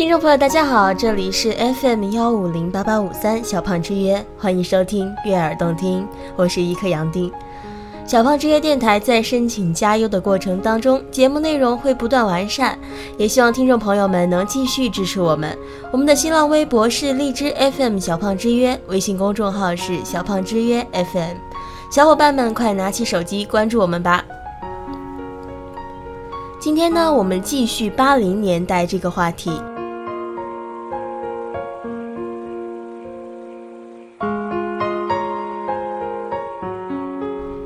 听众朋友，大家好，这里是 FM 幺五零八八五三小胖之约，欢迎收听悦耳动听，我是一颗杨丁。小胖之约电台在申请加优的过程当中，节目内容会不断完善，也希望听众朋友们能继续支持我们。我们的新浪微博是荔枝 FM 小胖之约，微信公众号是小胖之约 FM，小伙伴们快拿起手机关注我们吧。今天呢，我们继续八零年代这个话题。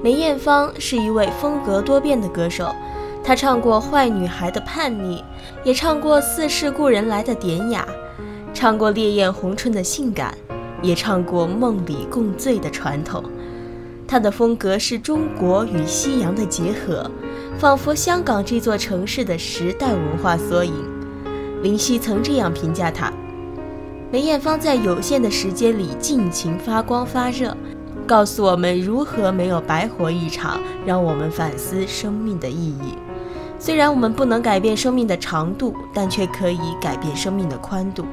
梅艳芳是一位风格多变的歌手，她唱过坏女孩的叛逆，也唱过似是故人来的典雅，唱过烈焰红唇的性感，也唱过梦里共醉的传统。她的风格是中国与西洋的结合，仿佛香港这座城市的时代文化缩影。林夕曾这样评价她：梅艳芳在有限的时间里尽情发光发热。告诉我们如何没有白活一场，让我们反思生命的意义。虽然我们不能改变生命的长度，但却可以改变生命的宽度。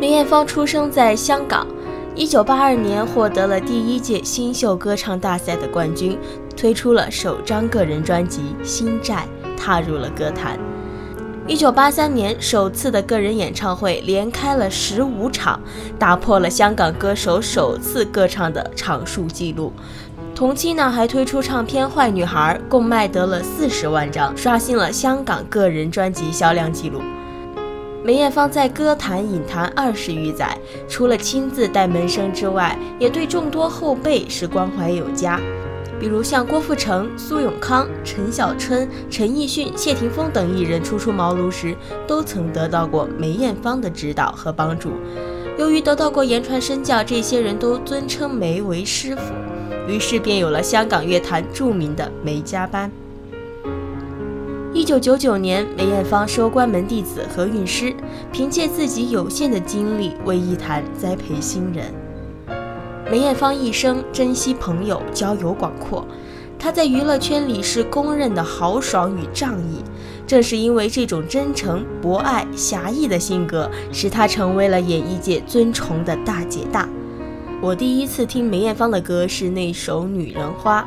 梅艳芳出生在香港，一九八二年获得了第一届新秀歌唱大赛的冠军，推出了首张个人专辑《心债》，踏入了歌坛。一九八三年，首次的个人演唱会连开了十五场，打破了香港歌手首次歌唱的场数纪录。同期呢，还推出唱片《坏女孩》，共卖得了四十万张，刷新了香港个人专辑销量纪录。梅艳芳在歌坛、影坛二十余载，除了亲自带门生之外，也对众多后辈是关怀有加。比如像郭富城、苏永康、陈小春、陈奕迅、谢霆锋等艺人初出茅庐时，都曾得到过梅艳芳的指导和帮助。由于得到过言传身教，这些人都尊称梅为师傅，于是便有了香港乐坛著名的梅家班。一九九九年，梅艳芳收关门弟子何韵诗，凭借自己有限的精力为艺坛栽培新人。梅艳芳一生珍惜朋友，交友广阔。她在娱乐圈里是公认的豪爽与仗义。正是因为这种真诚、博爱、侠义的性格，使她成为了演艺界尊崇的大姐大。我第一次听梅艳芳的歌是那首《女人花》，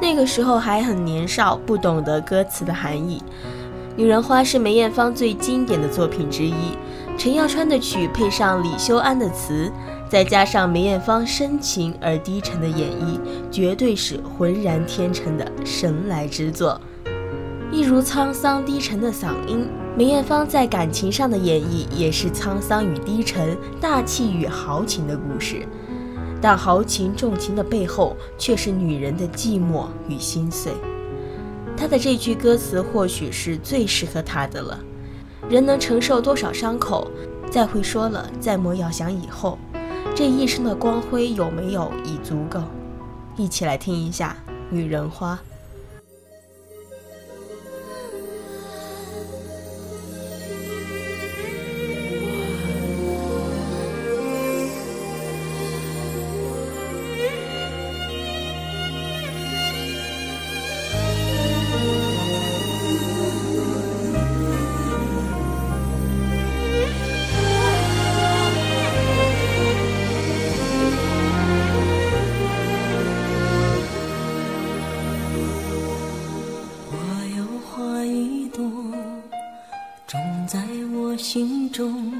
那个时候还很年少，不懂得歌词的含义。《女人花》是梅艳芳最经典的作品之一，陈耀川的曲配上李修安的词。再加上梅艳芳深情而低沉的演绎，绝对是浑然天成的神来之作。一如沧桑低沉的嗓音，梅艳芳在感情上的演绎也是沧桑与低沉、大气与豪情的故事。但豪情重情的背后，却是女人的寂寞与心碎。她的这句歌词或许是最适合她的了：人能承受多少伤口？再会说了，再莫要想以后。这一生的光辉有没有已足够？一起来听一下《女人花》。心中。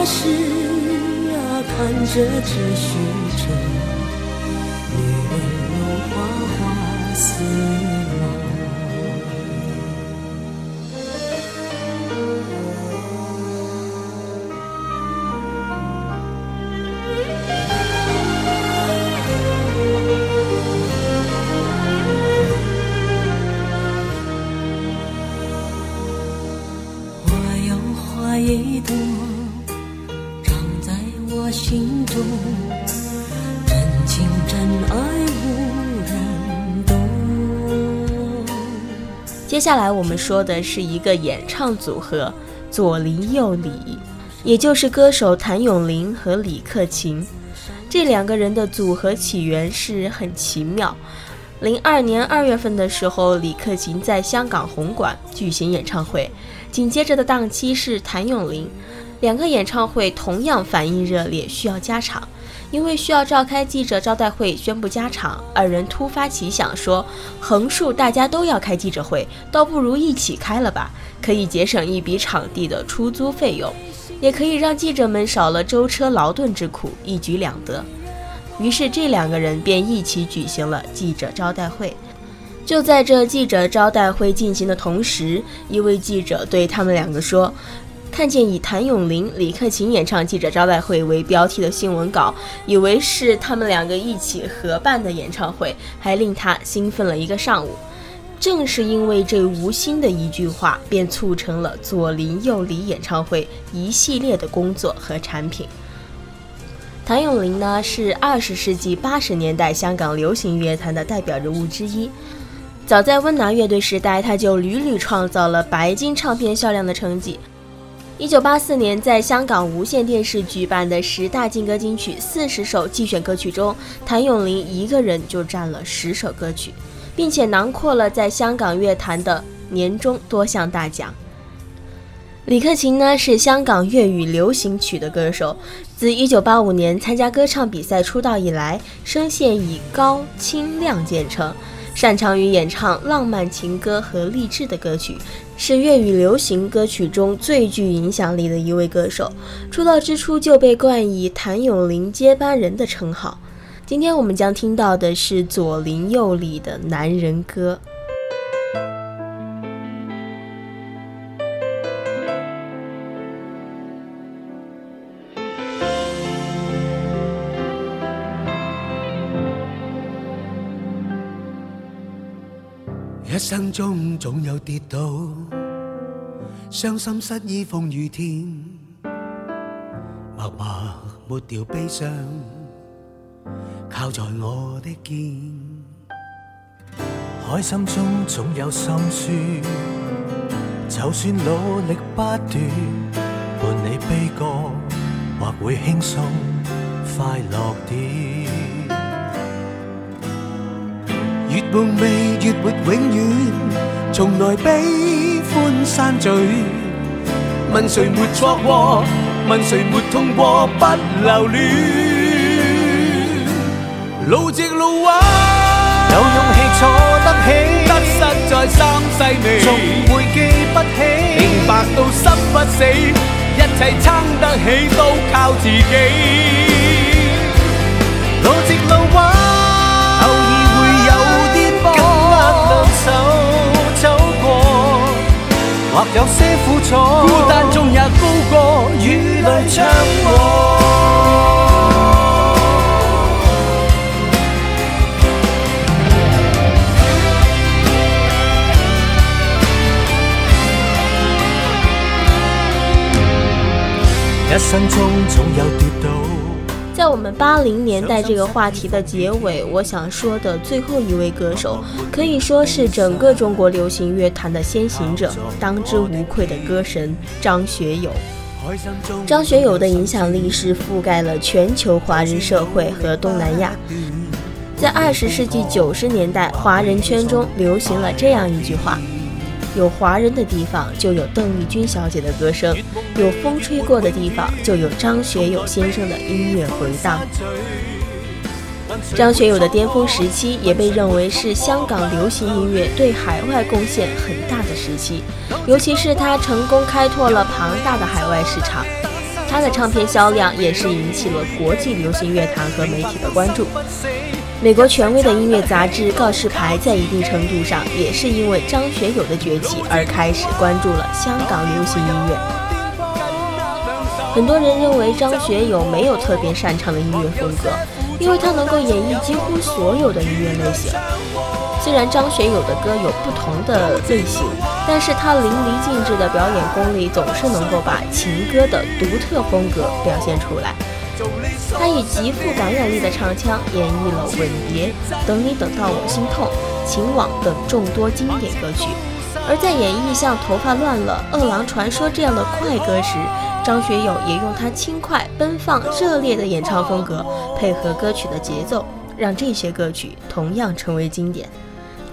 不多时啊，看着只虚着，女人如花花似。接下来我们说的是一个演唱组合左邻右里，也就是歌手谭咏麟和李克勤。这两个人的组合起源是很奇妙。零二年二月份的时候，李克勤在香港红馆举行演唱会，紧接着的档期是谭咏麟，两个演唱会同样反应热烈，需要加场。因为需要召开记者招待会宣布加场，二人突发奇想说：“横竖大家都要开记者会，倒不如一起开了吧，可以节省一笔场地的出租费用，也可以让记者们少了舟车劳顿之苦，一举两得。”于是这两个人便一起举行了记者招待会。就在这记者招待会进行的同时，一位记者对他们两个说。看见以谭咏麟、李克勤演唱记者招待会为标题的新闻稿，以为是他们两个一起合办的演唱会，还令他兴奋了一个上午。正是因为这无心的一句话，便促成了左邻右里演唱会一系列的工作和产品。谭咏麟呢，是二十世纪八十年代香港流行乐坛的代表人物之一。早在温拿乐队时代，他就屡屡创造了白金唱片销量的成绩。一九八四年，在香港无线电视举办的十大劲歌金曲四十首季选歌曲中，谭咏麟一个人就占了十首歌曲，并且囊括了在香港乐坛的年终多项大奖。李克勤呢，是香港粤语流行曲的歌手，自一九八五年参加歌唱比赛出道以来，声线以高清亮见称。擅长于演唱浪漫情歌和励志的歌曲，是粤语流行歌曲中最具影响力的一位歌手。出道之初就被冠以“谭咏麟接班人”的称号。今天我们将听到的是左邻右里的男人歌。生中总有跌倒，伤心失意风雨天，默默抹掉悲伤，靠在我的肩。开心中总有心酸，就算努力不断，伴你悲歌或会轻松快乐点。越梦寐，越没永远，从来悲欢散聚。问谁没错过？问谁没痛过？不留恋。路直路弯，有勇气坐得起，得失在三世味，总会记不起。明白到心不死，一切撑得起都靠自己。路直路弯。或有些苦楚，孤单中也高歌与泪唱和。一生中总有跌倒。在我们八零年代这个话题的结尾，我想说的最后一位歌手，可以说是整个中国流行乐坛的先行者，当之无愧的歌神张学友。张学友的影响力是覆盖了全球华人社会和东南亚。在二十世纪九十年代，华人圈中流行了这样一句话。有华人的地方，就有邓丽君小姐的歌声；有风吹过的地方，就有张学友先生的音乐回荡。张学友的巅峰时期也被认为是香港流行音乐对海外贡献很大的时期，尤其是他成功开拓了庞大的海外市场，他的唱片销量也是引起了国际流行乐坛和媒体的关注。美国权威的音乐杂志《告示牌》在一定程度上也是因为张学友的崛起而开始关注了香港流行音乐。很多人认为张学友没有特别擅长的音乐风格。因为他能够演绎几乎所有的音乐类型。虽然张学友的歌有不同的类型，但是他淋漓尽致的表演功力总是能够把情歌的独特风格表现出来。他以极富感染力的唱腔演绎了《吻别》《等你等到我心痛》《情网》等众多经典歌曲。而在演绎像《头发乱了》《饿狼传说》这样的快歌时，张学友也用他轻快、奔放、热烈的演唱风格，配合歌曲的节奏，让这些歌曲同样成为经典。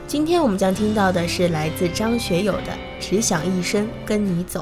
今天我们将听到的是来自张学友的《只想一生跟你走》。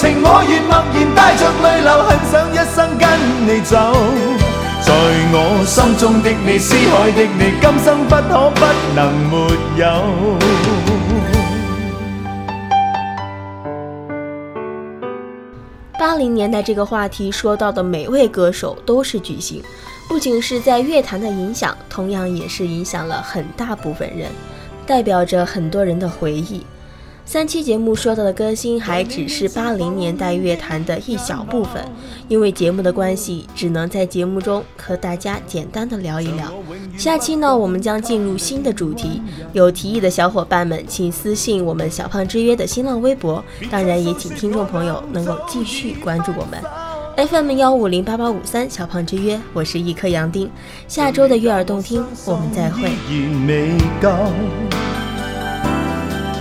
情，我愿默然带着泪流，很想一生跟你走。在我心中的你，思海的你，今生不可不能没有。八零年代这个话题说到的每位歌手都是巨星，不仅是在乐坛的影响，同样也是影响了很大部分人，代表着很多人的回忆。三期节目说到的歌星还只是八零年代乐坛的一小部分，因为节目的关系，只能在节目中和大家简单的聊一聊。下期呢，我们将进入新的主题，有提议的小伙伴们请私信我们小胖之约的新浪微博，当然也请听众朋友能够继续关注我们 FM 幺五零八八五三小胖之约，我是一颗杨丁，下周的悦耳动听我们再会。